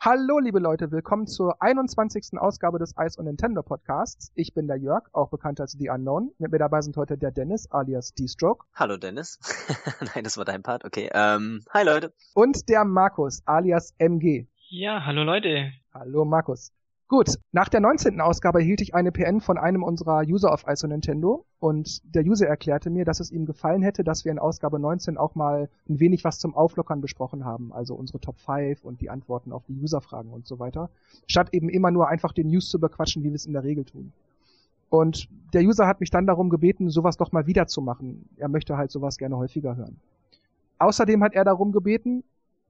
Hallo, liebe Leute, willkommen zur 21. Ausgabe des Ice on Nintendo Podcasts. Ich bin der Jörg, auch bekannt als The Unknown. Mit mir dabei sind heute der Dennis, alias D-Stroke. Hallo, Dennis. Nein, das war dein Part, okay. Ähm, hi, Leute. Und der Markus, alias MG. Ja, hallo, Leute. Hallo, Markus. Gut, nach der 19. Ausgabe erhielt ich eine PN von einem unserer User auf ISO Nintendo und der User erklärte mir, dass es ihm gefallen hätte, dass wir in Ausgabe 19 auch mal ein wenig was zum Auflockern besprochen haben, also unsere Top 5 und die Antworten auf die Userfragen und so weiter, statt eben immer nur einfach den News zu bequatschen, wie wir es in der Regel tun. Und der User hat mich dann darum gebeten, sowas doch mal wieder zu machen. Er möchte halt sowas gerne häufiger hören. Außerdem hat er darum gebeten,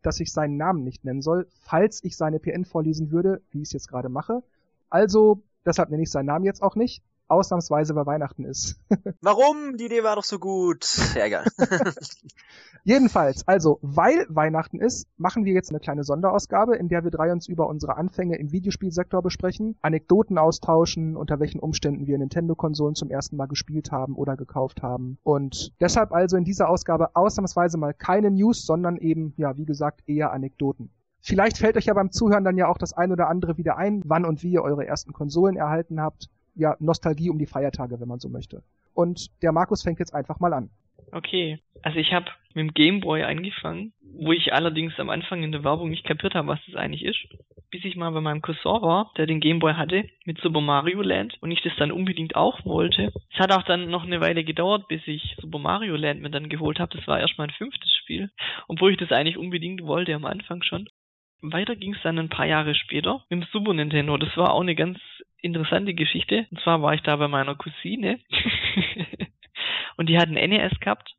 dass ich seinen Namen nicht nennen soll, falls ich seine PN vorlesen würde, wie ich es jetzt gerade mache. Also, deshalb nenne ich seinen Namen jetzt auch nicht ausnahmsweise bei Weihnachten ist. Warum? Die Idee war doch so gut. Ja, egal. Jedenfalls, also, weil Weihnachten ist, machen wir jetzt eine kleine Sonderausgabe, in der wir drei uns über unsere Anfänge im Videospielsektor besprechen, Anekdoten austauschen, unter welchen Umständen wir Nintendo-Konsolen zum ersten Mal gespielt haben oder gekauft haben. Und deshalb also in dieser Ausgabe ausnahmsweise mal keine News, sondern eben, ja, wie gesagt, eher Anekdoten. Vielleicht fällt euch ja beim Zuhören dann ja auch das ein oder andere wieder ein, wann und wie ihr eure ersten Konsolen erhalten habt ja, Nostalgie um die Feiertage, wenn man so möchte. Und der Markus fängt jetzt einfach mal an. Okay, also ich habe mit dem Gameboy angefangen, wo ich allerdings am Anfang in der Werbung nicht kapiert habe, was das eigentlich ist. Bis ich mal bei meinem Cousin war, der den Gameboy hatte, mit Super Mario Land und ich das dann unbedingt auch wollte. Es hat auch dann noch eine Weile gedauert, bis ich Super Mario Land mir dann geholt habe. Das war erst mein fünftes Spiel, obwohl ich das eigentlich unbedingt wollte am Anfang schon. Weiter ging es dann ein paar Jahre später mit dem Super Nintendo. Das war auch eine ganz interessante Geschichte. Und zwar war ich da bei meiner Cousine und die hat ein NES gehabt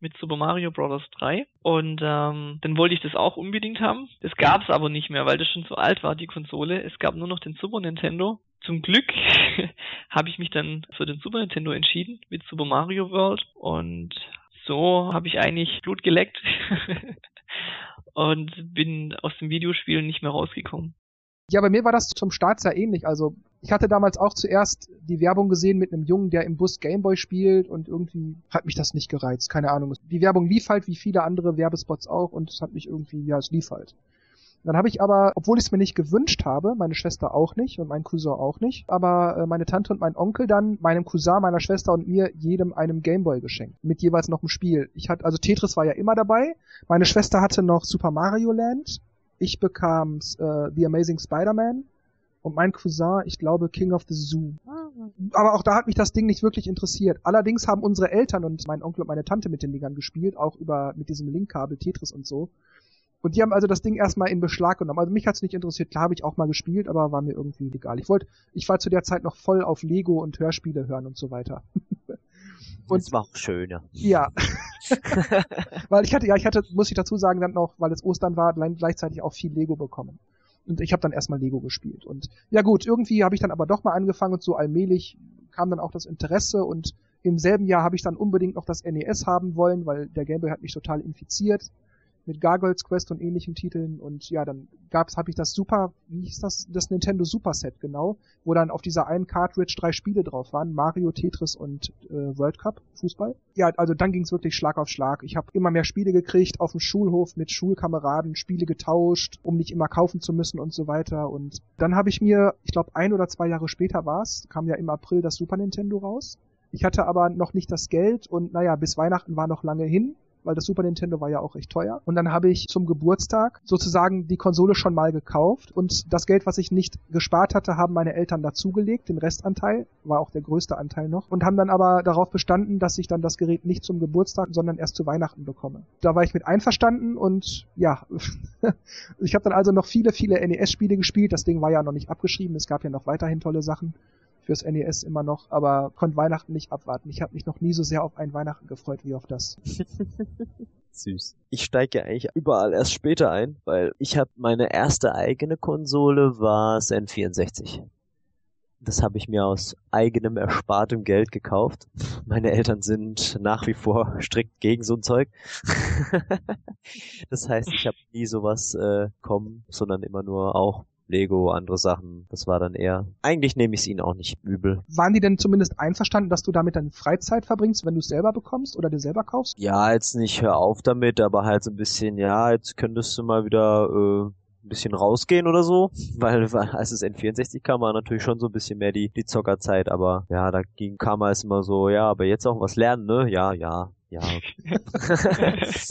mit Super Mario Bros. 3 und ähm, dann wollte ich das auch unbedingt haben. Das gab es aber nicht mehr, weil das schon zu alt war, die Konsole. Es gab nur noch den Super Nintendo. Zum Glück habe ich mich dann für den Super Nintendo entschieden mit Super Mario World und so habe ich eigentlich Blut geleckt und bin aus dem Videospiel nicht mehr rausgekommen. Ja, bei mir war das zum Start sehr ähnlich. Also ich hatte damals auch zuerst die Werbung gesehen mit einem Jungen, der im Bus Gameboy spielt und irgendwie hat mich das nicht gereizt. Keine Ahnung. Die Werbung lief halt wie viele andere Werbespots auch und es hat mich irgendwie, ja, es lief halt. Dann habe ich aber, obwohl ich es mir nicht gewünscht habe, meine Schwester auch nicht und mein Cousin auch nicht, aber äh, meine Tante und mein Onkel dann meinem Cousin, meiner Schwester und mir jedem einem Gameboy geschenkt. Mit jeweils noch einem Spiel. Ich hatte, also Tetris war ja immer dabei. Meine Schwester hatte noch Super Mario Land ich bekam äh, The Amazing Spider-Man und mein Cousin, ich glaube, King of the Zoo. Aber auch da hat mich das Ding nicht wirklich interessiert. Allerdings haben unsere Eltern und mein Onkel und meine Tante mit den Dingern gespielt, auch über mit diesem Linkkabel Tetris und so. Und die haben also das Ding erstmal in Beschlag genommen. Also mich hat's nicht interessiert. Klar habe ich auch mal gespielt, aber war mir irgendwie egal. Ich wollte, ich war zu der Zeit noch voll auf Lego und Hörspiele hören und so weiter. Und das war auch schöner. Ja. weil ich hatte, ja, ich hatte, muss ich dazu sagen, dann noch, weil es Ostern war, gleichzeitig auch viel Lego bekommen. Und ich habe dann erstmal Lego gespielt. Und ja gut, irgendwie habe ich dann aber doch mal angefangen und so allmählich kam dann auch das Interesse und im selben Jahr habe ich dann unbedingt noch das NES haben wollen, weil der Gameboy hat mich total infiziert mit Gargoyles Quest und ähnlichen Titeln und ja, dann gab's, habe ich das Super, wie hieß das, das Nintendo Super Set genau, wo dann auf dieser einen Cartridge drei Spiele drauf waren, Mario, Tetris und äh, World Cup, Fußball. Ja, also dann ging's wirklich Schlag auf Schlag. Ich habe immer mehr Spiele gekriegt auf dem Schulhof mit Schulkameraden, Spiele getauscht, um nicht immer kaufen zu müssen und so weiter. Und dann habe ich mir, ich glaube ein oder zwei Jahre später war's, kam ja im April das Super Nintendo raus. Ich hatte aber noch nicht das Geld und naja, bis Weihnachten war noch lange hin weil das Super Nintendo war ja auch recht teuer. Und dann habe ich zum Geburtstag sozusagen die Konsole schon mal gekauft und das Geld, was ich nicht gespart hatte, haben meine Eltern dazugelegt, den Restanteil, war auch der größte Anteil noch, und haben dann aber darauf bestanden, dass ich dann das Gerät nicht zum Geburtstag, sondern erst zu Weihnachten bekomme. Da war ich mit einverstanden und ja, ich habe dann also noch viele, viele NES-Spiele gespielt. Das Ding war ja noch nicht abgeschrieben, es gab ja noch weiterhin tolle Sachen fürs NES immer noch, aber konnte Weihnachten nicht abwarten. Ich habe mich noch nie so sehr auf ein Weihnachten gefreut wie auf das. Süß. Ich steige ja eigentlich überall erst später ein, weil ich habe meine erste eigene Konsole war das N64. Das habe ich mir aus eigenem erspartem Geld gekauft. Meine Eltern sind nach wie vor strikt gegen so ein Zeug. das heißt, ich habe nie sowas äh, kommen, sondern immer nur auch Lego, andere Sachen. Das war dann eher. Eigentlich nehme ich es ihnen auch nicht übel. Waren die denn zumindest einverstanden, dass du damit deine Freizeit verbringst, wenn du es selber bekommst oder dir selber kaufst? Ja, jetzt nicht hör auf damit, aber halt so ein bisschen, ja, jetzt könntest du mal wieder äh, ein bisschen rausgehen oder so, weil, als es N64 kam, war natürlich schon so ein bisschen mehr die, die Zockerzeit, aber ja, da ging, kam es immer so, ja, aber jetzt auch was lernen, ne? Ja, ja, ja, okay.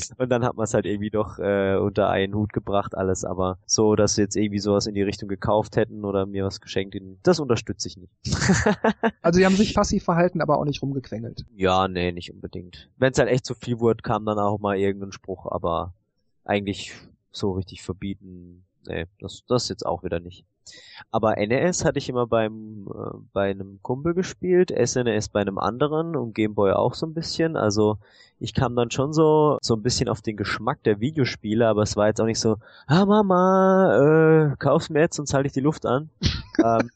und dann hat man es halt irgendwie doch äh, unter einen Hut gebracht, alles, aber so, dass sie jetzt irgendwie sowas in die Richtung gekauft hätten oder mir was geschenkt, das unterstütze ich nicht. also die haben sich passiv verhalten, aber auch nicht rumgequengelt. Ja, nee, nicht unbedingt. Wenn es halt echt zu viel wurde, kam dann auch mal irgendein Spruch, aber eigentlich so richtig verbieten, nee, das, das jetzt auch wieder nicht. Aber NES hatte ich immer beim äh, bei einem Kumpel gespielt, SNES bei einem anderen und Gameboy auch so ein bisschen. Also ich kam dann schon so so ein bisschen auf den Geschmack der Videospiele, aber es war jetzt auch nicht so, ah Mama, äh, kauf's mir jetzt, sonst halte ich die Luft an. ähm,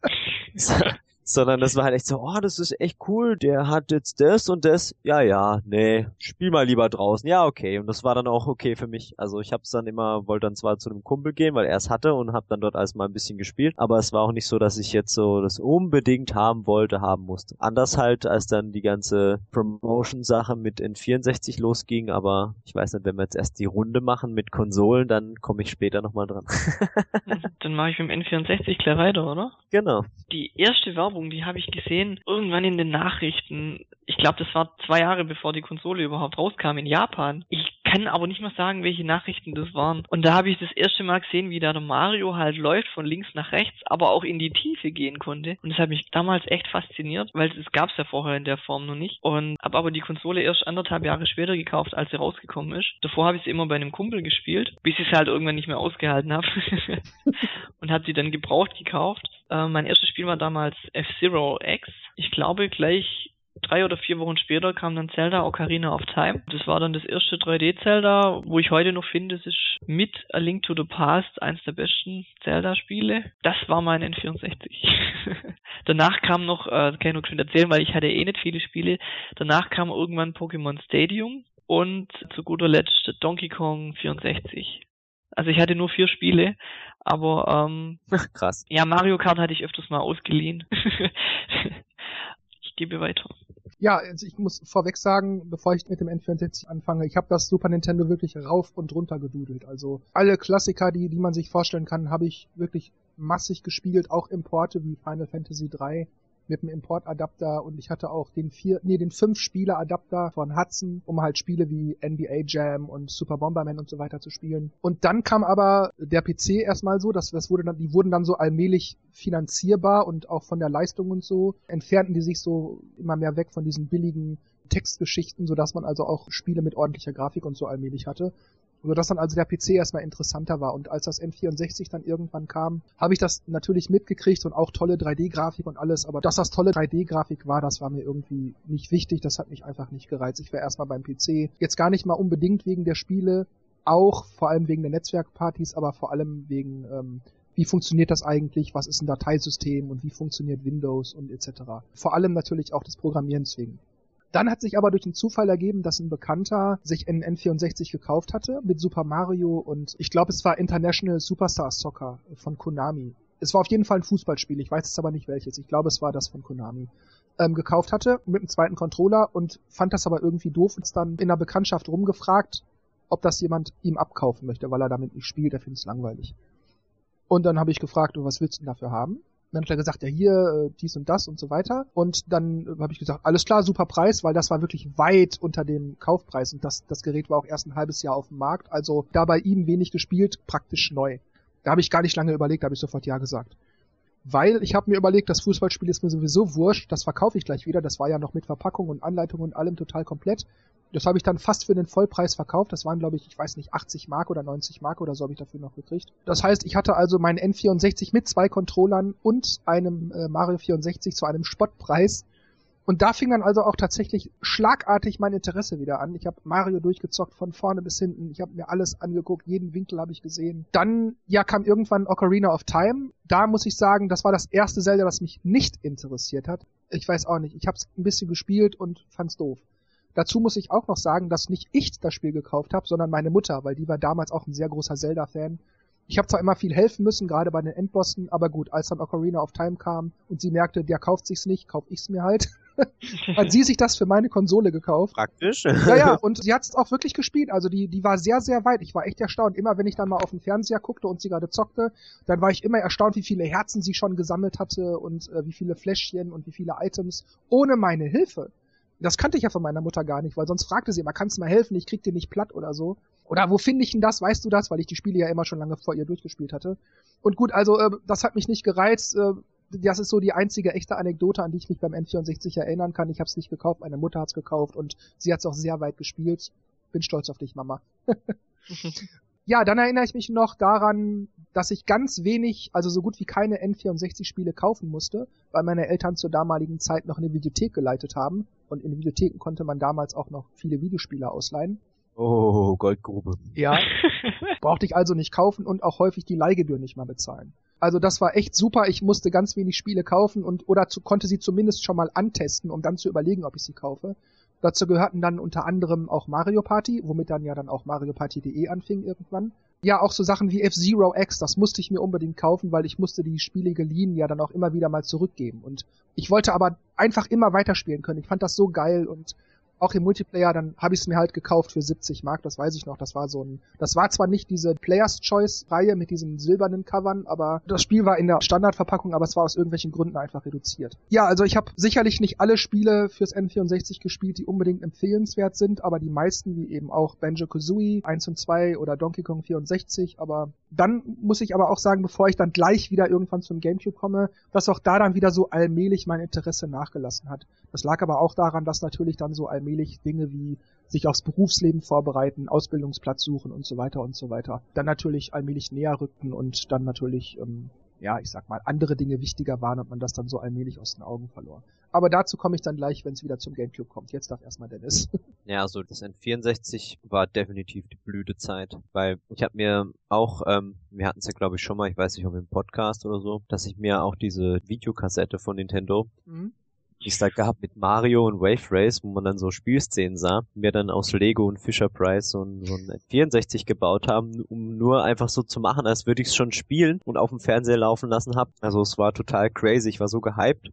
sondern das war halt echt so, oh, das ist echt cool, der hat jetzt das und das. Ja, ja, nee, spiel mal lieber draußen. Ja, okay. Und das war dann auch okay für mich. Also ich hab's dann immer, wollte dann zwar zu einem Kumpel gehen, weil er es hatte und hab dann dort alles mal ein bisschen gespielt, aber es war auch nicht so, dass ich jetzt so das unbedingt haben wollte, haben musste. Anders halt, als dann die ganze Promotion-Sache mit N64 losging, aber ich weiß nicht, wenn wir jetzt erst die Runde machen mit Konsolen, dann komme ich später nochmal dran. dann mache ich mit dem N64 klar weiter, oder? Genau. Die erste Werbung Werbung, die habe ich gesehen, irgendwann in den Nachrichten. Ich glaube, das war zwei Jahre bevor die Konsole überhaupt rauskam in Japan. Ich kann aber nicht mal sagen, welche Nachrichten das waren. Und da habe ich das erste Mal gesehen, wie da der Mario halt läuft von links nach rechts, aber auch in die Tiefe gehen konnte. Und das hat mich damals echt fasziniert, weil das gab es ja vorher in der Form noch nicht. Und habe aber die Konsole erst anderthalb Jahre später gekauft, als sie rausgekommen ist. Davor habe ich sie immer bei einem Kumpel gespielt, bis ich sie halt irgendwann nicht mehr ausgehalten habe. und habe sie dann gebraucht gekauft. Äh, mein erstes Spiel war damals F-Zero X. Ich glaube gleich drei oder vier Wochen später kam dann Zelda Ocarina of Time. Das war dann das erste 3D-Zelda, wo ich heute noch finde, es ist mit A Link to the Past eins der besten Zelda-Spiele. Das war mein N64. Danach kam noch, äh, kann ich noch schön erzählen, weil ich hatte eh nicht viele Spiele. Danach kam irgendwann Pokémon Stadium und zu guter Letzt Donkey Kong 64. Also ich hatte nur vier Spiele, aber ähm, krass. Ja, Mario Kart hatte ich öfters mal ausgeliehen. ich gebe weiter. Ja, also ich muss vorweg sagen, bevor ich mit dem N64 anfange, ich habe das Super Nintendo wirklich rauf und runter gedudelt. Also alle Klassiker, die, die man sich vorstellen kann, habe ich wirklich massig gespielt, auch Importe wie Final Fantasy 3 mit dem Importadapter und ich hatte auch den vier, nee, den fünf Spieler Adapter von Hudson, um halt Spiele wie NBA Jam und Super Bomberman und so weiter zu spielen. Und dann kam aber der PC erstmal so, dass das wurde dann, die wurden dann so allmählich finanzierbar und auch von der Leistung und so entfernten die sich so immer mehr weg von diesen billigen Textgeschichten, so dass man also auch Spiele mit ordentlicher Grafik und so allmählich hatte sodass dann also der PC erstmal interessanter war. Und als das N64 dann irgendwann kam, habe ich das natürlich mitgekriegt und auch tolle 3D-Grafik und alles, aber dass das tolle 3D-Grafik war, das war mir irgendwie nicht wichtig, das hat mich einfach nicht gereizt. Ich wäre erstmal beim PC. Jetzt gar nicht mal unbedingt wegen der Spiele, auch vor allem wegen der Netzwerkpartys, aber vor allem wegen ähm, wie funktioniert das eigentlich, was ist ein Dateisystem und wie funktioniert Windows und etc. Vor allem natürlich auch des Programmierens wegen. Dann hat sich aber durch den Zufall ergeben, dass ein Bekannter sich einen N64 gekauft hatte mit Super Mario und ich glaube, es war International Superstar Soccer von Konami. Es war auf jeden Fall ein Fußballspiel, ich weiß jetzt aber nicht welches. Ich glaube, es war das von Konami. Ähm, gekauft hatte mit einem zweiten Controller und fand das aber irgendwie doof und dann in der Bekanntschaft rumgefragt, ob das jemand ihm abkaufen möchte, weil er damit nicht spielt, er findet es langweilig. Und dann habe ich gefragt, was willst du denn dafür haben? Dann hat er gesagt, ja hier, äh, dies und das und so weiter. Und dann äh, habe ich gesagt, alles klar, super Preis, weil das war wirklich weit unter dem Kaufpreis und das, das Gerät war auch erst ein halbes Jahr auf dem Markt. Also da bei ihm wenig gespielt, praktisch neu. Da habe ich gar nicht lange überlegt, da habe ich sofort ja gesagt. Weil ich habe mir überlegt, das Fußballspiel ist mir sowieso wurscht, das verkaufe ich gleich wieder. Das war ja noch mit Verpackung und Anleitung und allem total komplett. Das habe ich dann fast für den Vollpreis verkauft. Das waren, glaube ich, ich weiß nicht, 80 Mark oder 90 Mark oder so habe ich dafür noch gekriegt. Das heißt, ich hatte also meinen N64 mit zwei Controllern und einem äh, Mario 64 zu einem Spottpreis. Und da fing dann also auch tatsächlich schlagartig mein Interesse wieder an. Ich habe Mario durchgezockt von vorne bis hinten. Ich habe mir alles angeguckt, jeden Winkel habe ich gesehen. Dann ja kam irgendwann Ocarina of Time. Da muss ich sagen, das war das erste Zelda, das mich nicht interessiert hat. Ich weiß auch nicht. Ich habe es ein bisschen gespielt und fand's doof. Dazu muss ich auch noch sagen, dass nicht ich das Spiel gekauft habe, sondern meine Mutter, weil die war damals auch ein sehr großer Zelda-Fan. Ich habe zwar immer viel helfen müssen, gerade bei den Endbossen, aber gut, als dann Ocarina of Time kam und sie merkte, der kauft sich's nicht, kauf ich's mir halt. hat sie sich das für meine Konsole gekauft. Praktisch. Ja, ja, und sie hat es auch wirklich gespielt. Also die, die war sehr, sehr weit. Ich war echt erstaunt. Immer wenn ich dann mal auf den Fernseher guckte und sie gerade zockte, dann war ich immer erstaunt, wie viele Herzen sie schon gesammelt hatte und äh, wie viele Fläschchen und wie viele Items ohne meine Hilfe. Das kannte ich ja von meiner Mutter gar nicht, weil sonst fragte sie immer, kannst du mal helfen, ich krieg dir nicht platt oder so. Oder wo finde ich denn das, weißt du das? Weil ich die Spiele ja immer schon lange vor ihr durchgespielt hatte. Und gut, also äh, das hat mich nicht gereizt. Äh, das ist so die einzige echte Anekdote, an die ich mich beim N64 erinnern kann. Ich habe es nicht gekauft, meine Mutter hat's gekauft und sie hat's auch sehr weit gespielt. Bin stolz auf dich, Mama. ja, dann erinnere ich mich noch daran, dass ich ganz wenig, also so gut wie keine N64-Spiele kaufen musste, weil meine Eltern zur damaligen Zeit noch eine Videothek geleitet haben. Und in Videotheken konnte man damals auch noch viele Videospiele ausleihen. Oh, Goldgrube. Ja. Brauchte ich also nicht kaufen und auch häufig die Leihgebühr nicht mal bezahlen. Also das war echt super. Ich musste ganz wenig Spiele kaufen und oder zu, konnte sie zumindest schon mal antesten, um dann zu überlegen, ob ich sie kaufe. Dazu gehörten dann unter anderem auch Mario Party, womit dann ja dann auch Mario Party.de anfing irgendwann. Ja, auch so Sachen wie F-Zero X, das musste ich mir unbedingt kaufen, weil ich musste die Spiele geliehen ja dann auch immer wieder mal zurückgeben. Und ich wollte aber einfach immer weiterspielen können. Ich fand das so geil und auch im Multiplayer, dann habe ich es mir halt gekauft für 70 Mark, das weiß ich noch. Das war so ein, das war zwar nicht diese Players Choice Reihe mit diesen silbernen Covern, aber das Spiel war in der Standardverpackung, aber es war aus irgendwelchen Gründen einfach reduziert. Ja, also ich habe sicherlich nicht alle Spiele fürs N64 gespielt, die unbedingt empfehlenswert sind, aber die meisten, wie eben auch Banjo-Kazooie 1 und 2 oder Donkey Kong 64, aber dann muss ich aber auch sagen, bevor ich dann gleich wieder irgendwann zum Gamecube komme, dass auch da dann wieder so allmählich mein Interesse nachgelassen hat. Das lag aber auch daran, dass natürlich dann so allmählich Dinge wie sich aufs Berufsleben vorbereiten, Ausbildungsplatz suchen und so weiter und so weiter, dann natürlich allmählich näher rückten und dann natürlich, ähm, ja, ich sag mal, andere Dinge wichtiger waren und man das dann so allmählich aus den Augen verlor. Aber dazu komme ich dann gleich, wenn es wieder zum Gamecube kommt. Jetzt darf erstmal Dennis. Ja, also das N64 war definitiv die Blütezeit, weil ich habe mir auch, ähm, wir hatten es ja glaube ich schon mal, ich weiß nicht ob im Podcast oder so, dass ich mir auch diese Videokassette von Nintendo mhm die es da gab mit Mario und Wave Race, wo man dann so Spielszenen sah, mir dann aus Lego und Fisher Price so ein, so ein 64 gebaut haben, um nur einfach so zu machen, als würde ich es schon spielen und auf dem Fernseher laufen lassen hab. Also es war total crazy, ich war so gehypt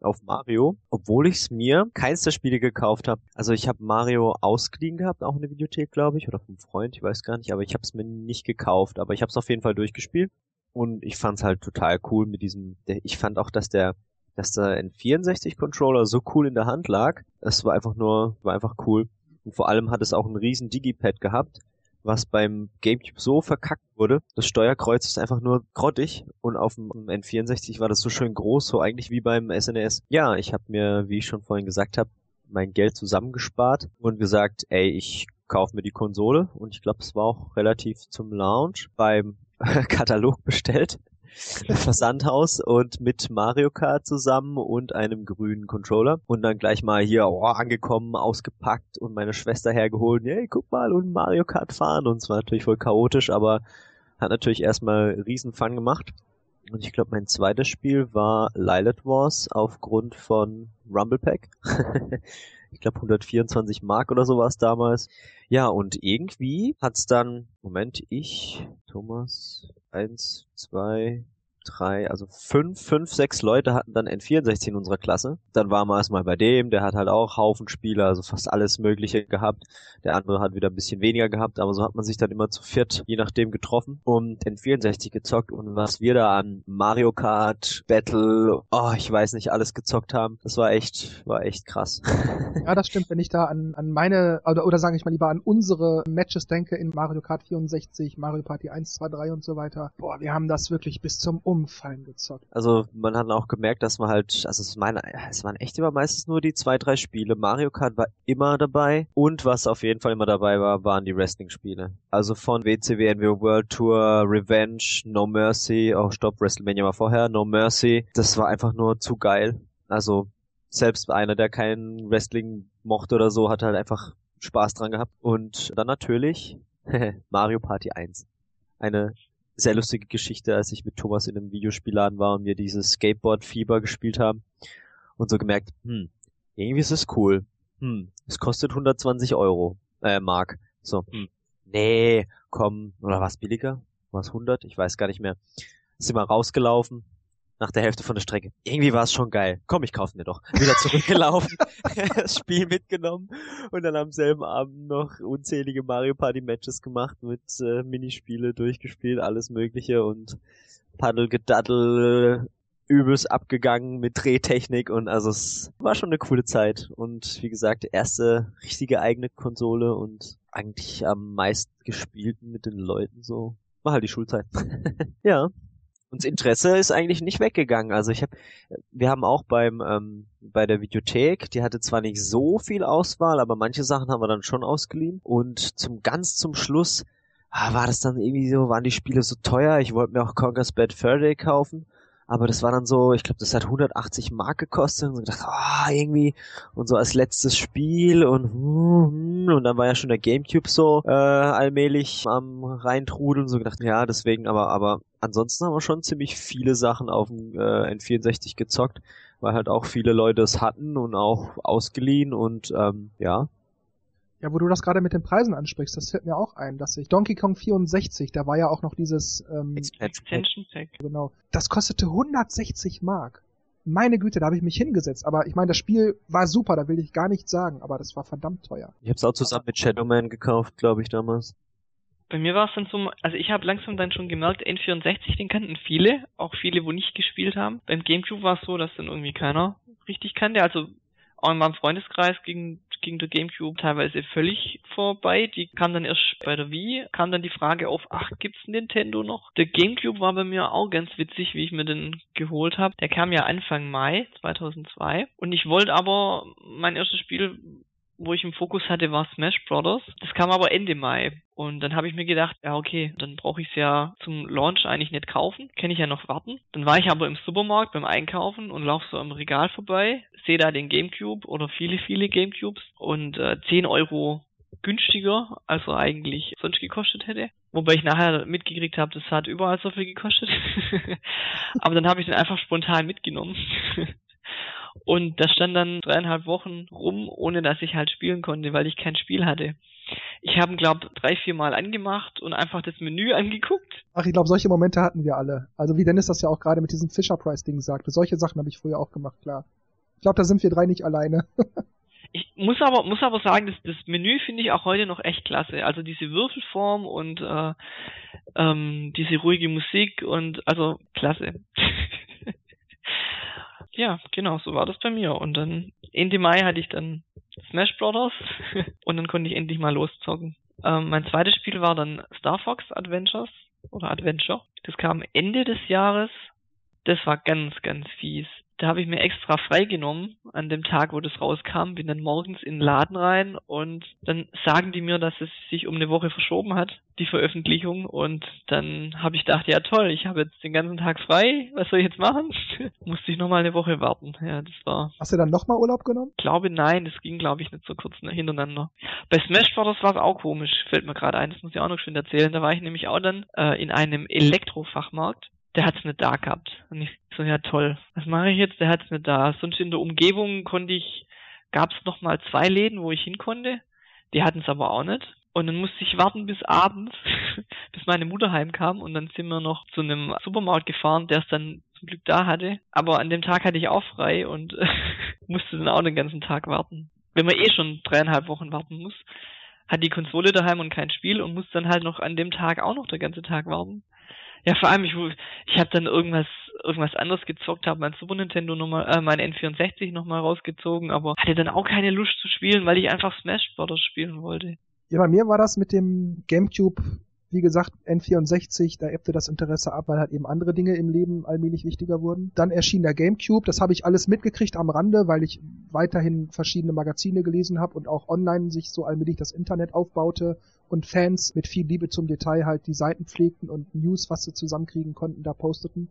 auf Mario, obwohl ich es mir keins der Spiele gekauft habe. Also ich habe Mario ausgeliehen gehabt, auch in der Videothek, glaube ich, oder vom Freund, ich weiß gar nicht, aber ich habe es mir nicht gekauft, aber ich habe es auf jeden Fall durchgespielt und ich fand's halt total cool mit diesem, ich fand auch, dass der dass da ein 64 Controller so cool in der Hand lag. Es war einfach nur, war einfach cool. Und vor allem hat es auch ein riesen Digipad gehabt, was beim Gamecube so verkackt wurde. Das Steuerkreuz ist einfach nur grottig und auf dem N64 war das so schön groß, so eigentlich wie beim SNES. E ja, ich habe mir, wie ich schon vorhin gesagt habe, mein Geld zusammengespart und gesagt, ey, ich kaufe mir die Konsole und ich glaube, es war auch relativ zum Launch beim Katalog bestellt. Versandhaus und mit Mario Kart zusammen und einem grünen Controller und dann gleich mal hier oh, angekommen, ausgepackt und meine Schwester hergeholt, hey, guck mal und Mario Kart fahren und es war natürlich voll chaotisch, aber hat natürlich erstmal riesen Fun gemacht. Und ich glaube, mein zweites Spiel war Lilith Wars aufgrund von Rumble Pack. ich glaube 124 Mark oder so war es damals. Ja, und irgendwie hat's dann, Moment, ich, Thomas, eins, zwei, drei, also fünf, fünf, sechs Leute hatten dann N64 in unserer Klasse. Dann waren wir erstmal bei dem, der hat halt auch Haufen Spieler, also fast alles Mögliche gehabt. Der andere hat wieder ein bisschen weniger gehabt, aber so hat man sich dann immer zu viert, je nachdem, getroffen und N64 gezockt und was wir da an Mario Kart, Battle, oh, ich weiß nicht, alles gezockt haben, das war echt, war echt krass. Ja, das stimmt, wenn ich da an, an meine, oder, oder sage ich mal lieber an unsere Matches denke in Mario Kart 64, Mario Party 1, 2, 3 und so weiter. Boah, wir haben das wirklich bis zum Umfallen gezockt. Also man hat auch gemerkt, dass man halt, also es, meine, es waren echt immer meistens nur die zwei, drei Spiele. Mario Kart war immer dabei und was auf jeden Fall immer dabei war, waren die Wrestling-Spiele. Also von WCW NWO World Tour, Revenge, No Mercy, oh stopp, WrestleMania war vorher, No Mercy. Das war einfach nur zu geil. Also selbst einer, der kein Wrestling mochte oder so, hat halt einfach Spaß dran gehabt. Und dann natürlich Mario Party 1. Eine sehr lustige Geschichte, als ich mit Thomas in einem Videospielladen war und wir dieses Skateboard-Fieber gespielt haben und so gemerkt, hm, irgendwie ist es cool. Hm, es kostet 120 Euro, äh, Mark. So, hm, nee, komm, oder was billiger? Was 100? Ich weiß gar nicht mehr. Sind wir rausgelaufen, nach der Hälfte von der Strecke. Irgendwie war es schon geil. Komm, ich kauf mir doch. Wieder zurückgelaufen, das Spiel mitgenommen und dann am selben Abend noch unzählige Mario Party Matches gemacht mit äh, Minispiele durchgespielt, alles mögliche und Paddelgedaddel übelst abgegangen mit Drehtechnik und also es war schon eine coole Zeit und wie gesagt, erste richtige eigene Konsole und eigentlich am meisten gespielten mit den Leuten so. War halt die Schulzeit. ja. Und das Interesse ist eigentlich nicht weggegangen. Also ich habe, wir haben auch beim ähm, bei der Videothek, die hatte zwar nicht so viel Auswahl, aber manche Sachen haben wir dann schon ausgeliehen. Und zum ganz zum Schluss ah, war das dann irgendwie so, waren die Spiele so teuer. Ich wollte mir auch Conker's Bad Fur Day kaufen aber das war dann so, ich glaube, das hat 180 Mark gekostet und so gedacht, ah, oh, irgendwie und so als letztes Spiel und hm, und dann war ja schon der Gamecube so äh, allmählich am reintrudeln so gedacht, ja, deswegen, aber aber ansonsten haben wir schon ziemlich viele Sachen auf dem äh, N64 gezockt, weil halt auch viele Leute es hatten und auch ausgeliehen und ähm, ja, ja, wo du das gerade mit den Preisen ansprichst, das fällt mir auch ein, dass ich Donkey Kong 64, da war ja auch noch dieses ähm, Expansion Pack. Genau. Das kostete 160 Mark. Meine Güte, da habe ich mich hingesetzt. Aber ich meine, das Spiel war super, da will ich gar nichts sagen, aber das war verdammt teuer. Ich habe es auch zusammen mit Shadow Man gekauft, glaube ich, damals. Bei mir war es dann so, also ich habe langsam dann schon gemerkt, N64, den kannten viele, auch viele, wo nicht gespielt haben. Beim Gamecube war es so, dass dann irgendwie keiner richtig kannte. Also auch in meinem Freundeskreis ging, ging der Gamecube teilweise völlig vorbei. Die kam dann erst bei der Wii, kam dann die Frage auf, ach, gibt's Nintendo noch? Der Gamecube war bei mir auch ganz witzig, wie ich mir den geholt habe. Der kam ja Anfang Mai 2002 und ich wollte aber mein erstes Spiel wo ich im Fokus hatte, war Smash Brothers. Das kam aber Ende Mai. Und dann habe ich mir gedacht, ja okay, dann brauche ich es ja zum Launch eigentlich nicht kaufen. Kann ich ja noch warten. Dann war ich aber im Supermarkt beim Einkaufen und laufe so am Regal vorbei, sehe da den Gamecube oder viele, viele Gamecubes und äh, 10 Euro günstiger, als er eigentlich sonst gekostet hätte. Wobei ich nachher mitgekriegt habe, das hat überall so viel gekostet. aber dann habe ich den einfach spontan mitgenommen. Und das stand dann dreieinhalb Wochen rum, ohne dass ich halt spielen konnte, weil ich kein Spiel hatte. Ich habe ihn, glaube drei, vier Mal angemacht und einfach das Menü angeguckt. Ach, ich glaube, solche Momente hatten wir alle. Also wie Dennis das ja auch gerade mit diesem Fisher-Price-Ding sagte. Solche Sachen habe ich früher auch gemacht, klar. Ich glaube, da sind wir drei nicht alleine. ich muss aber muss aber sagen, das, das Menü finde ich auch heute noch echt klasse. Also diese Würfelform und äh, ähm, diese ruhige Musik und also klasse. Ja, genau, so war das bei mir. Und dann Ende Mai hatte ich dann Smash Brothers und dann konnte ich endlich mal loszocken. Ähm, mein zweites Spiel war dann Star Fox Adventures oder Adventure. Das kam Ende des Jahres. Das war ganz, ganz fies. Da habe ich mir extra freigenommen an dem Tag, wo das rauskam, bin dann morgens in den Laden rein und dann sagen die mir, dass es sich um eine Woche verschoben hat, die Veröffentlichung. Und dann habe ich gedacht, ja toll, ich habe jetzt den ganzen Tag frei, was soll ich jetzt machen? Musste ich nochmal eine Woche warten. Ja, das war. Hast du dann nochmal Urlaub genommen? Glaube nein, das ging glaube ich nicht so kurz hintereinander. Bei Smash Brothers war es auch komisch, fällt mir gerade ein, das muss ich auch noch schön erzählen. Da war ich nämlich auch dann äh, in einem Elektrofachmarkt der hat's nicht da gehabt. Und ich so, ja toll, was mache ich jetzt? Der hat's nicht da. Sonst in der Umgebung konnte ich, gab's noch mal zwei Läden, wo ich hin konnte. Die hatten's aber auch nicht. Und dann musste ich warten bis abends, bis meine Mutter heimkam und dann sind wir noch zu einem Supermarkt gefahren, der es dann zum Glück da hatte. Aber an dem Tag hatte ich auch frei und musste dann auch den ganzen Tag warten. Wenn man eh schon dreieinhalb Wochen warten muss, hat die Konsole daheim und kein Spiel und muss dann halt noch an dem Tag auch noch den ganzen Tag warten. Ja, vor allem, ich, ich habe dann irgendwas irgendwas anderes gezockt, habe mein Super Nintendo nochmal, äh, mein N64 nochmal rausgezogen, aber hatte dann auch keine Lust zu spielen, weil ich einfach Smash Brothers spielen wollte. Ja, bei mir war das mit dem Gamecube wie gesagt, N64, da ebbte das Interesse ab, weil halt eben andere Dinge im Leben allmählich wichtiger wurden. Dann erschien der GameCube, das habe ich alles mitgekriegt am Rande, weil ich weiterhin verschiedene Magazine gelesen habe und auch online sich so allmählich das Internet aufbaute und Fans mit viel Liebe zum Detail halt die Seiten pflegten und News, was sie zusammenkriegen konnten, da posteten.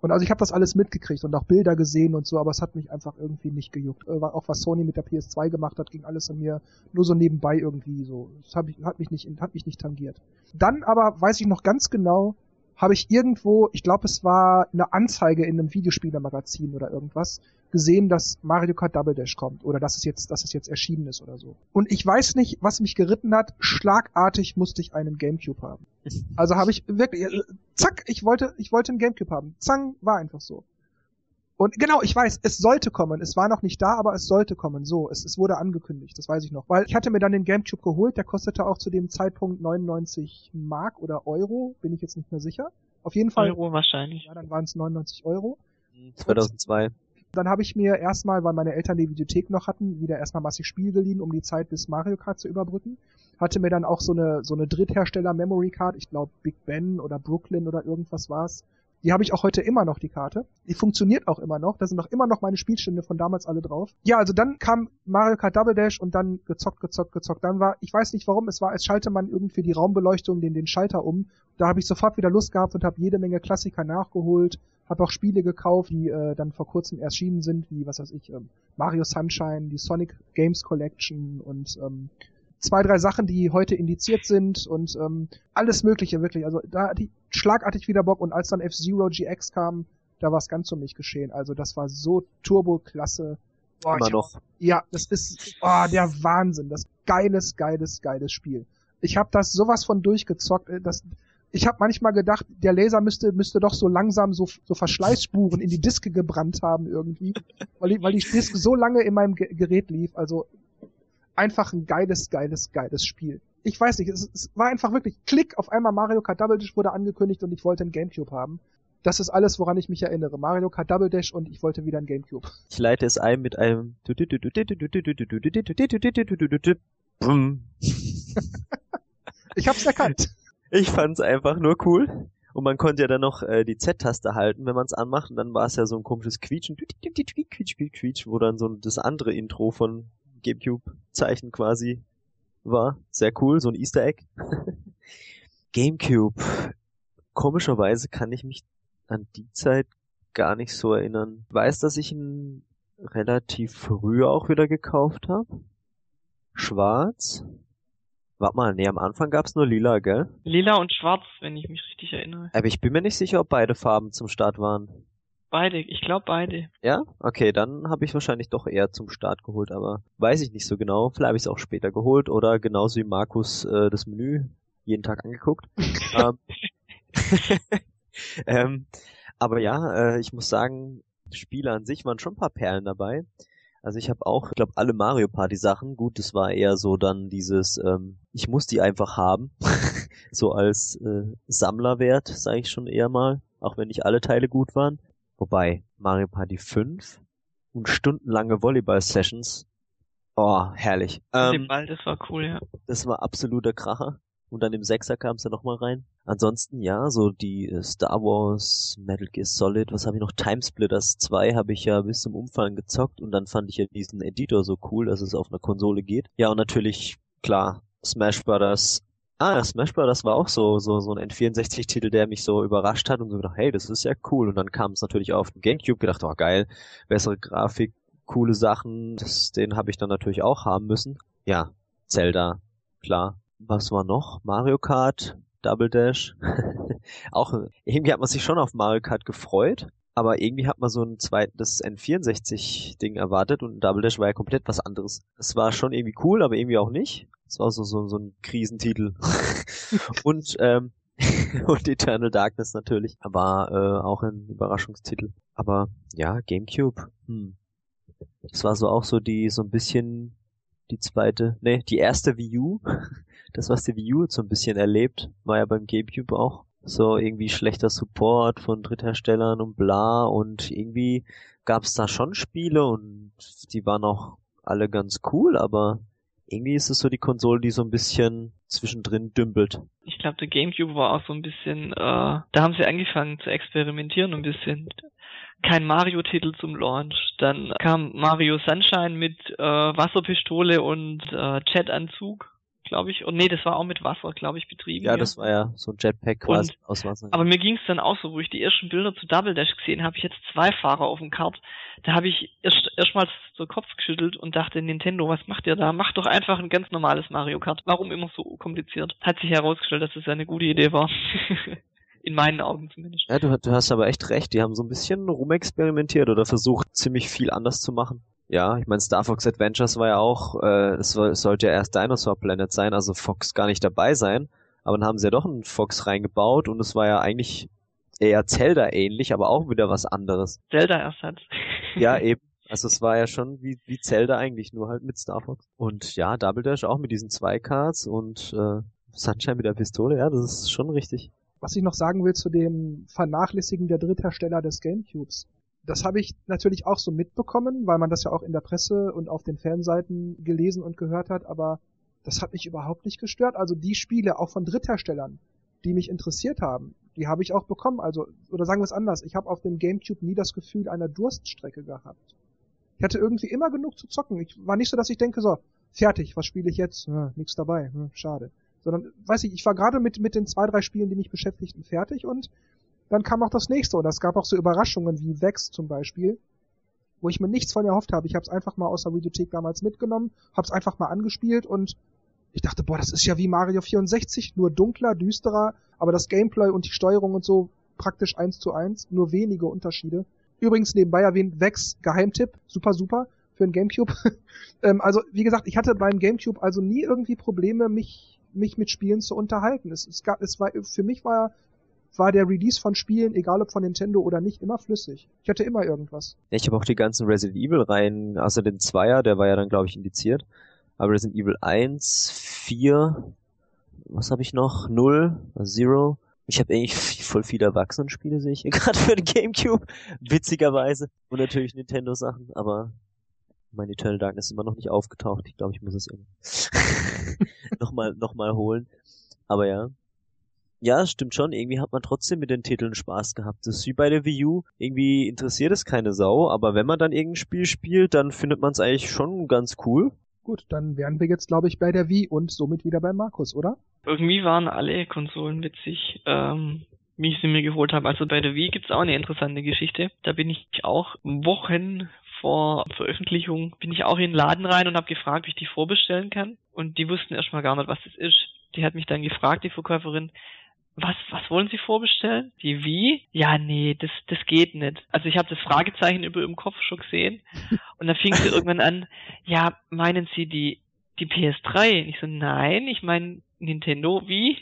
Und also ich habe das alles mitgekriegt und auch Bilder gesehen und so, aber es hat mich einfach irgendwie nicht gejuckt. Äh, auch was Sony mit der PS2 gemacht hat, ging alles an mir nur so nebenbei irgendwie so. Das hab ich, hat mich nicht, hat mich nicht tangiert. Dann aber weiß ich noch ganz genau, habe ich irgendwo, ich glaube es war eine Anzeige in einem Videospielermagazin oder irgendwas, gesehen, dass Mario Kart Double Dash kommt oder dass es jetzt, dass es jetzt erschienen ist oder so. Und ich weiß nicht, was mich geritten hat. Schlagartig musste ich einen Gamecube haben. Also habe ich wirklich, äh, zack, ich wollte, ich wollte einen Gamecube haben. Zang, war einfach so. Und genau, ich weiß, es sollte kommen. Es war noch nicht da, aber es sollte kommen. So, es, es wurde angekündigt, das weiß ich noch. Weil ich hatte mir dann den Gamecube geholt, der kostete auch zu dem Zeitpunkt 99 Mark oder Euro, bin ich jetzt nicht mehr sicher. Auf jeden Fall. Euro wahrscheinlich. Ja, dann waren es 99 Euro. 2002. Dann habe ich mir erstmal, weil meine Eltern die Videothek noch hatten, wieder erstmal massig Spiel geliehen, um die Zeit bis Mario Kart zu überbrücken. Hatte mir dann auch so eine so eine Dritthersteller Memory Card, ich glaube Big Ben oder Brooklyn oder irgendwas war's, die habe ich auch heute immer noch, die Karte. Die funktioniert auch immer noch. Da sind auch immer noch meine Spielstände von damals alle drauf. Ja, also dann kam Mario Kart Double Dash und dann gezockt, gezockt, gezockt. Dann war, ich weiß nicht warum, es war, als schalte man irgendwie die Raumbeleuchtung, den, den Schalter um. Da habe ich sofort wieder Lust gehabt und habe jede Menge Klassiker nachgeholt. Habe auch Spiele gekauft, die äh, dann vor kurzem erschienen sind, wie, was weiß ich, ähm, Mario Sunshine, die Sonic Games Collection und ähm, zwei, drei Sachen, die heute indiziert sind und ähm, alles Mögliche wirklich. Also da hatte ich schlagartig wieder Bock und als dann F-Zero GX kam, da war es ganz um mich geschehen. Also das war so Turbo-Klasse. Boah, Immer noch. Ja, das ist oh, der Wahnsinn. Das geiles, geiles, geiles Spiel. Ich habe das sowas von durchgezockt. Äh, das, ich habe manchmal gedacht, der Laser müsste müsste doch so langsam so, so Verschleißspuren in die Diske gebrannt haben irgendwie, weil die, weil die Disk so lange in meinem Gerät lief. Also einfach ein geiles, geiles, geiles Spiel. Ich weiß nicht, es, es war einfach wirklich Klick, auf einmal Mario Kart Double Dash wurde angekündigt und ich wollte ein Gamecube haben. Das ist alles, woran ich mich erinnere. Mario Kart Double Dash und ich wollte wieder ein Gamecube. Ich leite es ein mit einem Ich hab's erkannt. Ich fand's einfach nur cool. Und man konnte ja dann noch äh, die Z-Taste halten, wenn man es anmacht. Und dann war es ja so ein komisches Quietschen, Quietsch, Quietsch, Quietsch, wo dann so das andere Intro von Gamecube-Zeichen quasi war. Sehr cool, so ein Easter Egg. Gamecube. Komischerweise kann ich mich an die Zeit gar nicht so erinnern. Ich weiß, dass ich ihn relativ früh auch wieder gekauft habe. Schwarz. Warte mal, nee, am Anfang gab's nur lila, gell? Lila und schwarz, wenn ich mich richtig erinnere. Aber ich bin mir nicht sicher, ob beide Farben zum Start waren. Beide, ich glaube beide. Ja? Okay, dann habe ich wahrscheinlich doch eher zum Start geholt, aber weiß ich nicht so genau. Vielleicht habe ich es auch später geholt oder genauso wie Markus äh, das Menü jeden Tag angeguckt. ähm, ähm, aber ja, äh, ich muss sagen, Spiele an sich waren schon ein paar Perlen dabei. Also ich habe auch, ich glaube, alle Mario Party Sachen. Gut, das war eher so dann dieses, ähm, ich muss die einfach haben, so als äh, Sammlerwert, sage ich schon eher mal, auch wenn nicht alle Teile gut waren. Wobei Mario Party 5 und stundenlange Volleyball-Sessions, oh, herrlich. Ähm, den Ball, das war cool, ja. Das war absoluter Kracher. Und dann im Sechser kam es ja nochmal rein. Ansonsten, ja, so die äh, Star Wars, Metal Gear Solid, was habe ich noch? Timesplitters 2 habe ich ja bis zum Umfallen gezockt und dann fand ich ja diesen Editor so cool, dass es auf einer Konsole geht. Ja, und natürlich, klar, Smash Brothers Ah, Smash Bros. war auch so, so, so ein N64-Titel, der mich so überrascht hat und so gedacht, hey, das ist ja cool. Und dann kam es natürlich auf den Gamecube, gedacht, oh geil, bessere Grafik, coole Sachen, das, den habe ich dann natürlich auch haben müssen. Ja, Zelda, klar. Was war noch? Mario Kart, Double Dash. auch, irgendwie hat man sich schon auf Mario Kart gefreut, aber irgendwie hat man so ein zweites N64-Ding erwartet und Double Dash war ja komplett was anderes. Es war schon irgendwie cool, aber irgendwie auch nicht. Es war so, so, so ein Krisentitel. und, ähm, und Eternal Darkness natürlich war äh, auch ein Überraschungstitel. Aber ja, GameCube. Hm. Das war so auch so die, so ein bisschen die zweite, ne, die erste Wii U. Das, was die Wii U so ein bisschen erlebt, war ja beim GameCube auch so irgendwie schlechter Support von Drittherstellern und bla und irgendwie gab es da schon Spiele und die waren auch alle ganz cool, aber irgendwie ist es so die Konsole, die so ein bisschen zwischendrin dümpelt. Ich glaube, der GameCube war auch so ein bisschen, äh, da haben sie angefangen zu experimentieren ein bisschen. Kein Mario-Titel zum Launch. Dann kam Mario Sunshine mit äh, Wasserpistole und äh, Chatanzug glaube ich. Und nee, das war auch mit Wasser, glaube ich, betrieben. Ja, ja, das war ja so ein Jetpack quasi und, aus Wasser. Aber mir ging es dann auch so, wo ich die ersten Bilder zu Double Dash gesehen habe, ich jetzt zwei Fahrer auf dem Kart. Da habe ich erst erstmals so Kopf geschüttelt und dachte, Nintendo, was macht ihr da? Macht doch einfach ein ganz normales Mario Kart. Warum immer so kompliziert? Hat sich herausgestellt, dass es das eine gute Idee war. In meinen Augen zumindest. Ja, du, du hast aber echt recht. Die haben so ein bisschen rumexperimentiert oder versucht, ziemlich viel anders zu machen. Ja, ich meine, Star Fox Adventures war ja auch, äh, es, soll, es sollte ja erst Dinosaur Planet sein, also Fox gar nicht dabei sein. Aber dann haben sie ja doch einen Fox reingebaut und es war ja eigentlich eher Zelda ähnlich, aber auch wieder was anderes. Zelda-Ersatz. Ja, eben. Also es war ja schon wie, wie Zelda eigentlich, nur halt mit Star Fox. Und ja, Double Dash auch mit diesen zwei Cards und äh, Sunshine mit der Pistole, ja, das ist schon richtig. Was ich noch sagen will zu dem Vernachlässigen der Dritthersteller des Gamecubes. Das habe ich natürlich auch so mitbekommen, weil man das ja auch in der Presse und auf den Fanseiten gelesen und gehört hat, aber das hat mich überhaupt nicht gestört. Also die Spiele, auch von Drittherstellern, die mich interessiert haben, die habe ich auch bekommen. Also, oder sagen wir es anders, ich habe auf dem Gamecube nie das Gefühl einer Durststrecke gehabt. Ich hatte irgendwie immer genug zu zocken. Ich war nicht so, dass ich denke, so, fertig, was spiele ich jetzt? Ja, nix dabei, hm, schade. Sondern, weiß ich, ich war gerade mit, mit den zwei, drei Spielen, die mich beschäftigten, fertig und dann kam auch das nächste. Und es gab auch so Überraschungen wie Vex zum Beispiel, wo ich mir nichts von erhofft habe. Ich habe es einfach mal aus der Videothek damals mitgenommen, habe es einfach mal angespielt und ich dachte, boah, das ist ja wie Mario 64, nur dunkler, düsterer, aber das Gameplay und die Steuerung und so praktisch eins zu eins, nur wenige Unterschiede. Übrigens nebenbei erwähnt, Vex, Geheimtipp, super, super für ein Gamecube. ähm, also, wie gesagt, ich hatte beim Gamecube also nie irgendwie Probleme, mich, mich mit Spielen zu unterhalten. Es, es gab, es war, für mich war, war der Release von Spielen, egal ob von Nintendo oder nicht, immer flüssig. Ich hatte immer irgendwas. Ich habe auch die ganzen Resident Evil Reihen, außer den Zweier, der war ja dann, glaube ich, indiziert. Aber Resident Evil 1, 4, was habe ich noch? 0, Zero, ich habe eigentlich voll viele Erwachsenenspiele, sehe ich hier gerade für den Gamecube. Witzigerweise. Und natürlich Nintendo-Sachen, aber mein Eternal Darkness ist immer noch nicht aufgetaucht. Ich glaube, ich muss es nochmal noch mal holen. Aber ja. Ja, es stimmt schon. Irgendwie hat man trotzdem mit den Titeln Spaß gehabt. Das ist wie bei der Wii U. Irgendwie interessiert es keine Sau, aber wenn man dann irgendein Spiel spielt, dann findet man es eigentlich schon ganz cool. Gut, dann wären wir jetzt, glaube ich, bei der Wii und somit wieder bei Markus, oder? Irgendwie waren alle Konsolen witzig, ähm, wie ich sie mir geholt habe. Also bei der Wii gibt's auch eine interessante Geschichte. Da bin ich auch Wochen vor Veröffentlichung bin ich auch in den Laden rein und habe gefragt, wie ich die vorbestellen kann. Und die wussten erstmal gar nicht, was das ist. Die hat mich dann gefragt, die Verkäuferin, was, was wollen Sie vorbestellen? Die wie? Ja, nee, das, das geht nicht. Also ich habe das Fragezeichen über ihrem Kopf schon gesehen. Und dann fing sie irgendwann an, ja, meinen Sie die, die PS3? Ich so, nein, ich meine Nintendo, wie?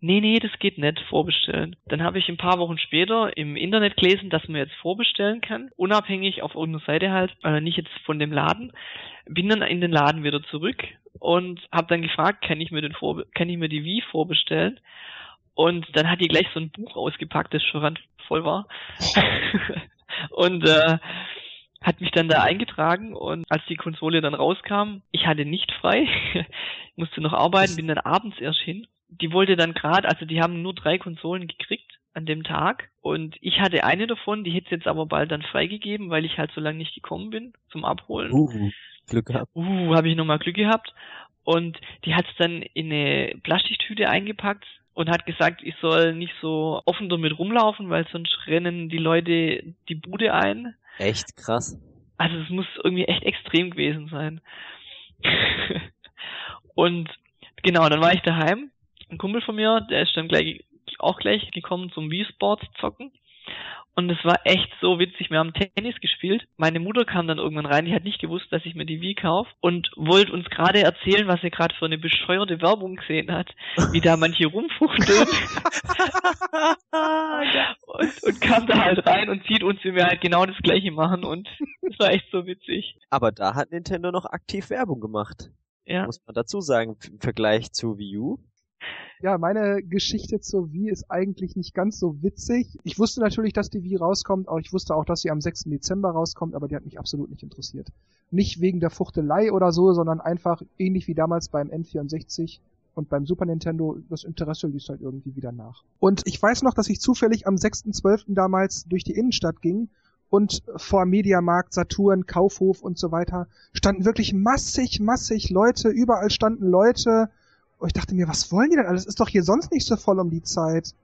Nee, nee, das geht nicht, vorbestellen. Dann habe ich ein paar Wochen später im Internet gelesen, dass man jetzt vorbestellen kann, unabhängig auf irgendeiner Seite halt, äh, nicht jetzt von dem Laden. Bin dann in den Laden wieder zurück und habe dann gefragt, kann ich mir den vor, kann ich mir die Wii vorbestellen? Und dann hat die gleich so ein Buch ausgepackt, das schon voll war. und äh, hat mich dann da eingetragen und als die Konsole dann rauskam, ich hatte nicht frei, musste noch arbeiten, bin dann abends erst hin. Die wollte dann gerade, also die haben nur drei Konsolen gekriegt an dem Tag und ich hatte eine davon, die hätte jetzt aber bald dann freigegeben, weil ich halt so lange nicht gekommen bin zum Abholen. Uh, Glück gehabt. Uh, habe ich nochmal Glück gehabt. Und die hat es dann in eine Plastiktüte eingepackt, und hat gesagt, ich soll nicht so offen damit rumlaufen, weil sonst rennen die Leute die Bude ein. Echt krass. Also es muss irgendwie echt extrem gewesen sein. und genau, dann war ich daheim. Ein Kumpel von mir, der ist dann gleich auch gleich gekommen zum Wii Sports zocken. Und es war echt so witzig. Wir haben Tennis gespielt. Meine Mutter kam dann irgendwann rein. Die hat nicht gewusst, dass ich mir die Wii kaufe und wollte uns gerade erzählen, was sie gerade für eine bescheuerte Werbung gesehen hat, wie da manche rumfuchteln. und, und kam da halt rein und sieht uns, wie wir halt genau das gleiche machen und es war echt so witzig. Aber da hat Nintendo noch aktiv Werbung gemacht. Ja. Muss man dazu sagen, im Vergleich zu Wii U. Ja, meine Geschichte zur Wii ist eigentlich nicht ganz so witzig. Ich wusste natürlich, dass die Wii rauskommt, auch ich wusste auch, dass sie am 6. Dezember rauskommt, aber die hat mich absolut nicht interessiert. Nicht wegen der Fuchtelei oder so, sondern einfach ähnlich wie damals beim N64 und beim Super Nintendo, das Interesse ließ halt irgendwie wieder nach. Und ich weiß noch, dass ich zufällig am 6.12. damals durch die Innenstadt ging und vor Mediamarkt, Saturn, Kaufhof und so weiter standen wirklich massig, massig Leute, überall standen Leute, und ich dachte mir, was wollen die denn alles? Ist doch hier sonst nicht so voll um die Zeit.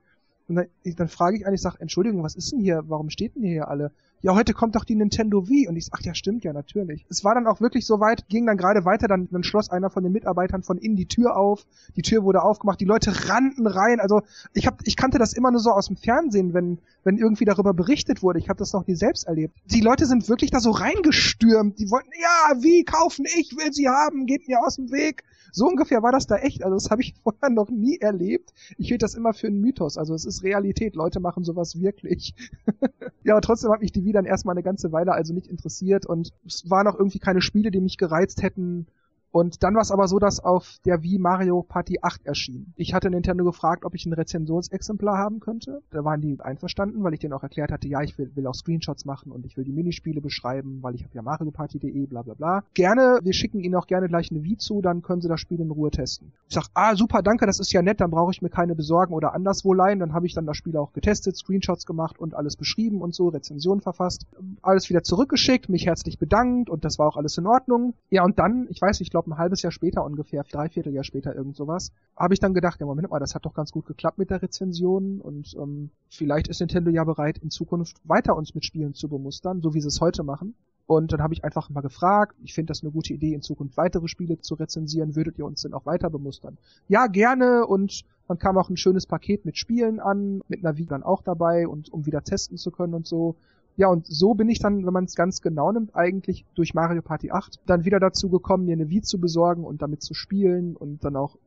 Und dann, dann frage ich eigentlich, sag, Entschuldigung, was ist denn hier? Warum steht denn hier alle? ja, heute kommt doch die Nintendo Wii. Und ich so, ach ja, stimmt ja, natürlich. Es war dann auch wirklich so weit, ging dann gerade weiter, dann, dann schloss einer von den Mitarbeitern von innen die Tür auf, die Tür wurde aufgemacht, die Leute rannten rein. Also ich hab, ich kannte das immer nur so aus dem Fernsehen, wenn, wenn irgendwie darüber berichtet wurde. Ich habe das noch nie selbst erlebt. Die Leute sind wirklich da so reingestürmt. Die wollten, ja, wie kaufen, ich will sie haben, geht mir aus dem Weg. So ungefähr war das da echt. Also das habe ich vorher noch nie erlebt. Ich hielt das immer für einen Mythos. Also es ist Realität. Leute machen sowas wirklich. ja, aber trotzdem hat mich die Wii dann erstmal eine ganze Weile also nicht interessiert und es waren auch irgendwie keine Spiele, die mich gereizt hätten, und dann war es aber so, dass auf der Wii Mario Party 8 erschien. Ich hatte Nintendo gefragt, ob ich ein Rezensionsexemplar haben könnte. Da waren die einverstanden, weil ich denen auch erklärt hatte, ja, ich will, will auch Screenshots machen und ich will die Minispiele beschreiben, weil ich habe ja Mario Party.de, bla bla bla. Gerne, wir schicken Ihnen auch gerne gleich eine Wii zu, dann können Sie das Spiel in Ruhe testen. Ich sag, ah, super, danke, das ist ja nett, dann brauche ich mir keine besorgen oder anderswo leihen. Dann habe ich dann das Spiel auch getestet, Screenshots gemacht und alles beschrieben und so, Rezensionen verfasst. Alles wieder zurückgeschickt, mich herzlich bedankt und das war auch alles in Ordnung. Ja, und dann, ich weiß nicht, ich glaube ein halbes Jahr später ungefähr, dreiviertel Jahr später irgend sowas, habe ich dann gedacht, ja Moment mal, das hat doch ganz gut geklappt mit der Rezension und ähm, vielleicht ist Nintendo ja bereit, in Zukunft weiter uns mit Spielen zu bemustern, so wie sie es heute machen. Und dann habe ich einfach mal gefragt, ich finde das eine gute Idee, in Zukunft weitere Spiele zu rezensieren, würdet ihr uns denn auch weiter bemustern? Ja, gerne und dann kam auch ein schönes Paket mit Spielen an, mit Wii dann auch dabei und um wieder testen zu können und so. Ja, und so bin ich dann, wenn man es ganz genau nimmt, eigentlich durch Mario Party 8 dann wieder dazu gekommen, mir eine Wii zu besorgen und damit zu spielen und dann auch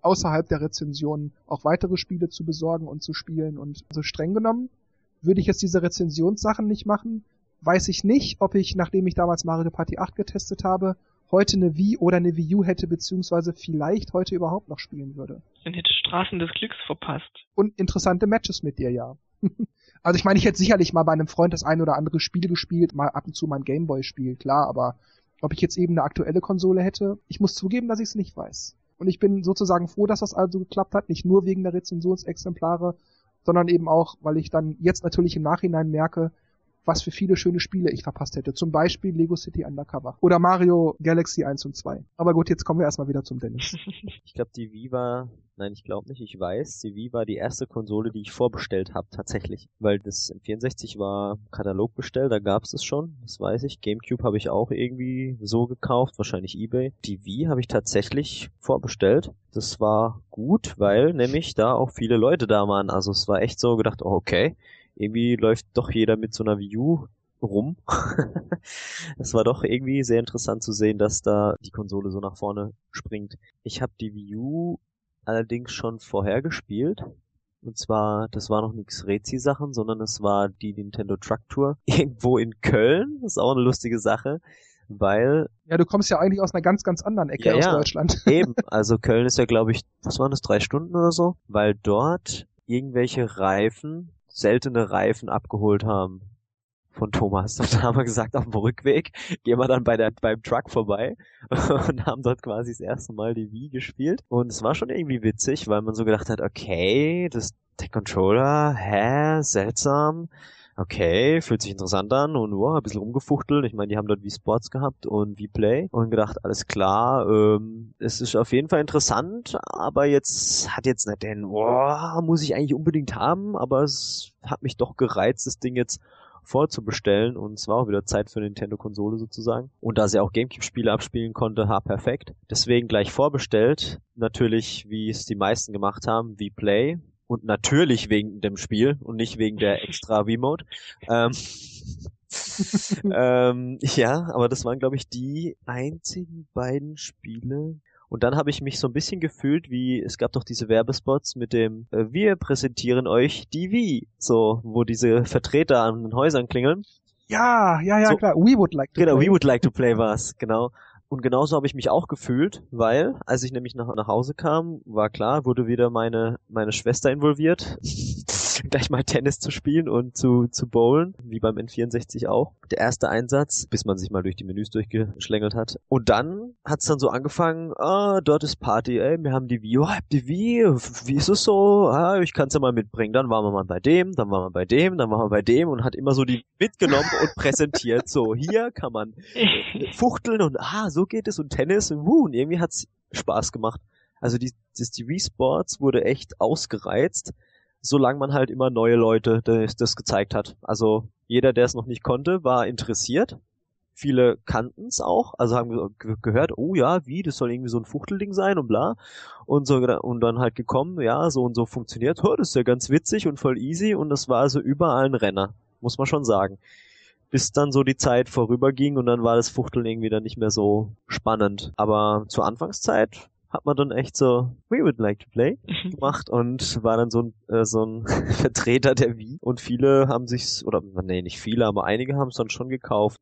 außerhalb der Rezensionen auch weitere Spiele zu besorgen und zu spielen. Und so streng genommen würde ich jetzt diese Rezensionssachen nicht machen, weiß ich nicht, ob ich, nachdem ich damals Mario Party 8 getestet habe, heute eine Wii oder eine Wii U hätte, beziehungsweise vielleicht heute überhaupt noch spielen würde. Dann hätte Straßen des Glücks verpasst. Und interessante Matches mit dir, ja. Also ich meine, ich hätte sicherlich mal bei einem Freund das ein oder andere Spiel gespielt, mal ab und zu mein Gameboy-Spiel, klar, aber ob ich jetzt eben eine aktuelle Konsole hätte, ich muss zugeben, dass ich es nicht weiß. Und ich bin sozusagen froh, dass das also geklappt hat, nicht nur wegen der Rezensionsexemplare, sondern eben auch, weil ich dann jetzt natürlich im Nachhinein merke, was für viele schöne Spiele ich verpasst hätte. Zum Beispiel Lego City Undercover oder Mario Galaxy 1 und 2. Aber gut, jetzt kommen wir erstmal wieder zum Dennis. Ich glaube, die Wii war, nein, ich glaube nicht, ich weiß, die Wii war die erste Konsole, die ich vorbestellt habe, tatsächlich. Weil das M64 war Katalog bestellt, da gab es es schon, das weiß ich. Gamecube habe ich auch irgendwie so gekauft, wahrscheinlich Ebay. Die Wii habe ich tatsächlich vorbestellt. Das war gut, weil nämlich da auch viele Leute da waren. Also es war echt so gedacht, oh, okay, irgendwie läuft doch jeder mit so einer View rum. Es war doch irgendwie sehr interessant zu sehen, dass da die Konsole so nach vorne springt. Ich habe die Wii U allerdings schon vorher gespielt. Und zwar, das war noch nichts Rezi-Sachen, sondern es war die Nintendo Truck Tour irgendwo in Köln. Das ist auch eine lustige Sache, weil... Ja, du kommst ja eigentlich aus einer ganz, ganz anderen Ecke ja, aus Deutschland. Eben, also Köln ist ja, glaube ich, was waren das, drei Stunden oder so? Weil dort irgendwelche Reifen seltene Reifen abgeholt haben von Thomas. Und da haben wir gesagt, auf dem Rückweg gehen wir dann bei der, beim Truck vorbei und haben dort quasi das erste Mal die Wii gespielt. Und es war schon irgendwie witzig, weil man so gedacht hat, okay, das der Controller, hä, seltsam okay, fühlt sich interessant an und wow, ein bisschen rumgefuchtelt. Ich meine, die haben dort wie Sports gehabt und wie Play und gedacht, alles klar, ähm, es ist auf jeden Fall interessant, aber jetzt hat jetzt nicht den, wow, muss ich eigentlich unbedingt haben, aber es hat mich doch gereizt, das Ding jetzt vorzubestellen und es war auch wieder Zeit für Nintendo-Konsole sozusagen. Und da sie auch Gamecube-Spiele abspielen konnte, ha, perfekt. Deswegen gleich vorbestellt. Natürlich, wie es die meisten gemacht haben, wie Play und natürlich wegen dem Spiel und nicht wegen der extra V-Mode. Ähm, ähm, ja, aber das waren, glaube ich, die einzigen beiden Spiele. Und dann habe ich mich so ein bisschen gefühlt, wie es gab doch diese Werbespots mit dem äh, Wir präsentieren euch die Wii, so wo diese Vertreter an den Häusern klingeln. Ja, ja, ja, so, klar. We would like to genau, play. Genau, we would like to play war's, genau. Und genauso habe ich mich auch gefühlt, weil, als ich nämlich nach, nach Hause kam, war klar, wurde wieder meine, meine Schwester involviert. gleich mal Tennis zu spielen und zu, zu bowlen, wie beim N64 auch. Der erste Einsatz, bis man sich mal durch die Menüs durchgeschlängelt hat. Und dann hat's dann so angefangen, ah, dort ist Party, ey, wir haben die Wii, oh, habt die Wii, wie ist es so? Ah, ich kann's ja mal mitbringen. Dann waren wir mal bei dem, dann waren wir bei dem, dann waren wir bei dem und hat immer so die mitgenommen und präsentiert. So, hier kann man fuchteln und ah, so geht es und Tennis, wuh, und irgendwie hat's Spaß gemacht. Also die, das, die Wii Sports wurde echt ausgereizt solange man halt immer neue Leute das, das gezeigt hat. Also Jeder, der es noch nicht konnte, war interessiert. Viele kannten es auch, also haben gehört, oh ja, wie, das soll irgendwie so ein Fuchtelding sein und bla. Und so und dann halt gekommen, ja, so und so funktioniert. Oh, das ist ja ganz witzig und voll easy und das war also überall ein Renner, muss man schon sagen. Bis dann so die Zeit vorüberging und dann war das Fuchteln irgendwie dann nicht mehr so spannend. Aber zur Anfangszeit hat man dann echt so, we would like to play gemacht und war dann so ein, äh, so ein Vertreter der Wii. Und viele haben sich's, oder nee, nicht viele, aber einige haben es dann schon gekauft.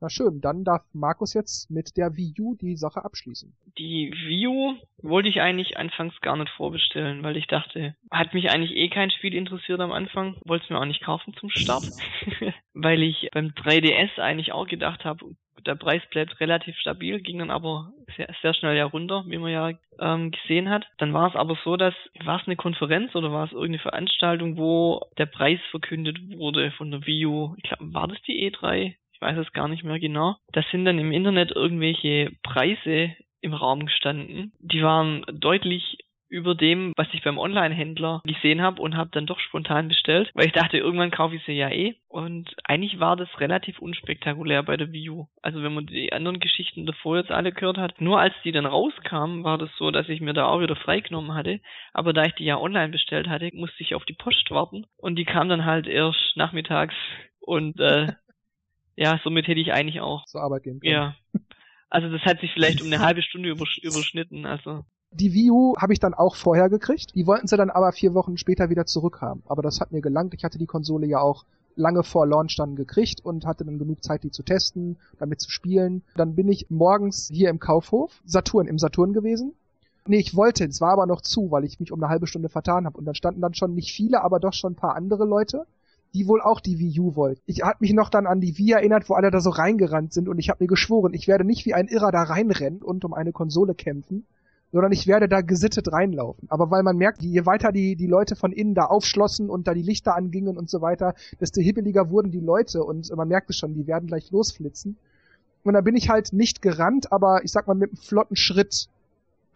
Na schön, dann darf Markus jetzt mit der Wii U die Sache abschließen. Die Wii U wollte ich eigentlich anfangs gar nicht vorbestellen, weil ich dachte, hat mich eigentlich eh kein Spiel interessiert am Anfang, wollte es mir auch nicht kaufen zum Start, weil ich beim 3DS eigentlich auch gedacht habe, der Preis bleibt relativ stabil, ging dann aber sehr, sehr schnell ja runter, wie man ja ähm, gesehen hat. Dann war es aber so, dass war es eine Konferenz oder war es irgendeine Veranstaltung, wo der Preis verkündet wurde von der Wii U. Ich glaube, war das die E3? Ich weiß es gar nicht mehr genau. Da sind dann im Internet irgendwelche Preise im Raum gestanden. Die waren deutlich über dem, was ich beim Online-Händler gesehen habe und habe dann doch spontan bestellt, weil ich dachte, irgendwann kaufe ich sie ja eh. Und eigentlich war das relativ unspektakulär bei der U. Also wenn man die anderen Geschichten davor jetzt alle gehört hat, nur als die dann rauskamen, war das so, dass ich mir da auch wieder freigenommen hatte. Aber da ich die ja online bestellt hatte, musste ich auf die Post warten. Und die kam dann halt erst nachmittags und äh, ja, somit hätte ich eigentlich auch zur Arbeit gehen können. Ja. Also das hat sich vielleicht um eine halbe Stunde übersch überschnitten. Also die Wii U habe ich dann auch vorher gekriegt. Die wollten sie dann aber vier Wochen später wieder zurückhaben. Aber das hat mir gelangt. Ich hatte die Konsole ja auch lange vor Launch dann gekriegt und hatte dann genug Zeit, die zu testen, damit zu spielen. Dann bin ich morgens hier im Kaufhof, Saturn, im Saturn gewesen. Nee, ich wollte, es war aber noch zu, weil ich mich um eine halbe Stunde vertan habe. Und dann standen dann schon nicht viele, aber doch schon ein paar andere Leute, die wohl auch die Wii U wollten. Ich habe mich noch dann an die Wii erinnert, wo alle da so reingerannt sind und ich habe mir geschworen, ich werde nicht wie ein Irrer da reinrennen und um eine Konsole kämpfen, sondern ich werde da gesittet reinlaufen. Aber weil man merkt, je weiter die, die Leute von innen da aufschlossen und da die Lichter angingen und so weiter, desto hibbeliger wurden die Leute und man merkte schon, die werden gleich losflitzen. Und da bin ich halt nicht gerannt, aber ich sag mal mit einem flotten Schritt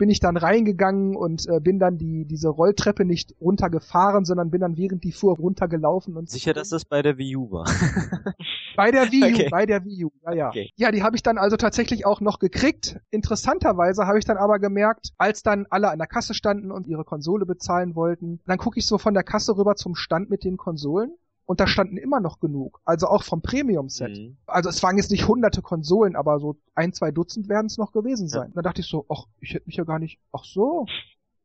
bin ich dann reingegangen und äh, bin dann die diese Rolltreppe nicht runtergefahren, sondern bin dann während die fuhr runtergelaufen und sicher, dass das bei der Wii U war. bei der Wii U, okay. bei der Wii U, ja ja. Okay. Ja, die habe ich dann also tatsächlich auch noch gekriegt. Interessanterweise habe ich dann aber gemerkt, als dann alle an der Kasse standen und ihre Konsole bezahlen wollten, dann gucke ich so von der Kasse rüber zum Stand mit den Konsolen und da standen immer noch genug. Also auch vom Premium-Set. Mhm. Also es waren jetzt nicht hunderte Konsolen, aber so ein, zwei Dutzend werden es noch gewesen sein. Ja. Da dachte ich so, ach, ich hätte mich ja gar nicht, ach so,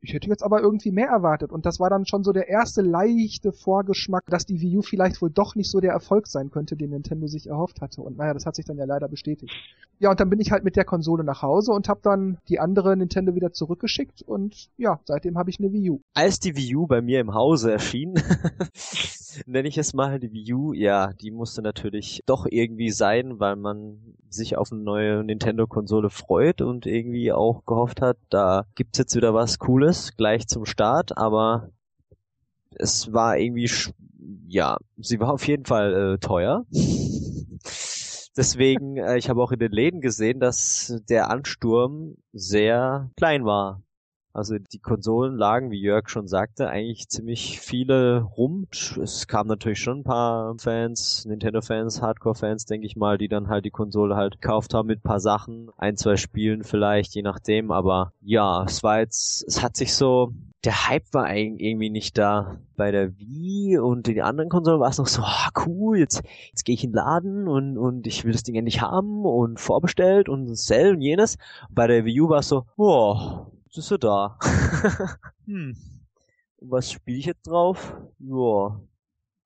ich hätte jetzt aber irgendwie mehr erwartet. Und das war dann schon so der erste leichte Vorgeschmack, dass die Wii U vielleicht wohl doch nicht so der Erfolg sein könnte, den Nintendo sich erhofft hatte. Und naja, das hat sich dann ja leider bestätigt. Ja, und dann bin ich halt mit der Konsole nach Hause und habe dann die andere Nintendo wieder zurückgeschickt und ja, seitdem habe ich eine Wii U. Als die Wii U bei mir im Hause erschien, nenne ich es mal die Wii U, ja, die musste natürlich doch irgendwie sein, weil man sich auf eine neue Nintendo-Konsole freut und irgendwie auch gehofft hat, da gibt's jetzt wieder was Cooles gleich zum Start, aber es war irgendwie, ja, sie war auf jeden Fall äh, teuer. Deswegen, äh, ich habe auch in den Läden gesehen, dass der Ansturm sehr klein war. Also die Konsolen lagen, wie Jörg schon sagte, eigentlich ziemlich viele rum. Es kamen natürlich schon ein paar Fans, Nintendo-Fans, Hardcore-Fans, denke ich mal, die dann halt die Konsole halt gekauft haben mit paar Sachen, ein, zwei Spielen vielleicht, je nachdem. Aber ja, es war jetzt, es hat sich so, der Hype war irgendwie nicht da. Bei der Wii und den anderen Konsolen war es noch so, oh, cool, jetzt, jetzt gehe ich in den Laden und, und ich will das Ding endlich haben und vorbestellt und sell und jenes. Bei der Wii U war es so, oh, ist er da. hm. Und was spiele ich jetzt drauf? Ja.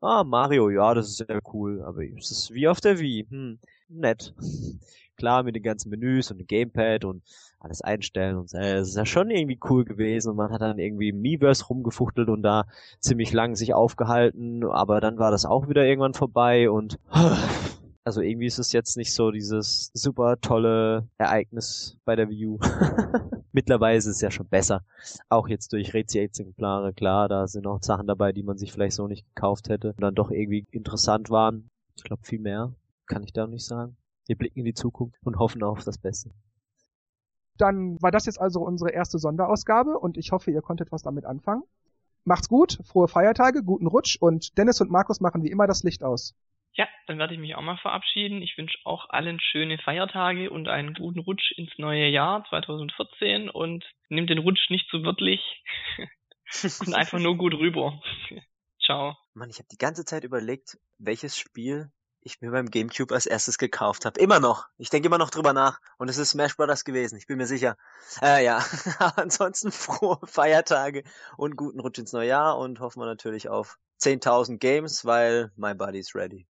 Ah, Mario, ja, das ist sehr cool, aber es ist wie auf der Wii. Hm, nett. Klar, mit den ganzen Menüs und dem Gamepad und alles einstellen und es ist ja schon irgendwie cool gewesen und man hat dann irgendwie im Miiverse rumgefuchtelt und da ziemlich lang sich aufgehalten, aber dann war das auch wieder irgendwann vorbei und also irgendwie ist es jetzt nicht so dieses super tolle Ereignis bei der View. Mittlerweile ist es ja schon besser. Auch jetzt durch Rezi-Exemplare, klar, da sind auch Sachen dabei, die man sich vielleicht so nicht gekauft hätte und dann doch irgendwie interessant waren. Ich glaube, viel mehr kann ich da nicht sagen. Wir blicken in die Zukunft und hoffen auf das Beste. Dann war das jetzt also unsere erste Sonderausgabe und ich hoffe, ihr konntet was damit anfangen. Macht's gut, frohe Feiertage, guten Rutsch und Dennis und Markus machen wie immer das Licht aus. Ja, dann werde ich mich auch mal verabschieden. Ich wünsche auch allen schöne Feiertage und einen guten Rutsch ins neue Jahr 2014 und nimmt den Rutsch nicht zu wörtlich und einfach nur gut rüber. Ciao. Mann, ich habe die ganze Zeit überlegt, welches Spiel ich mir beim GameCube als erstes gekauft habe. Immer noch. Ich denke immer noch drüber nach. Und es ist Smash Brothers gewesen. Ich bin mir sicher. Äh, ja. ansonsten frohe Feiertage und guten Rutsch ins neue Jahr und hoffen wir natürlich auf 10.000 Games, weil my body's ready.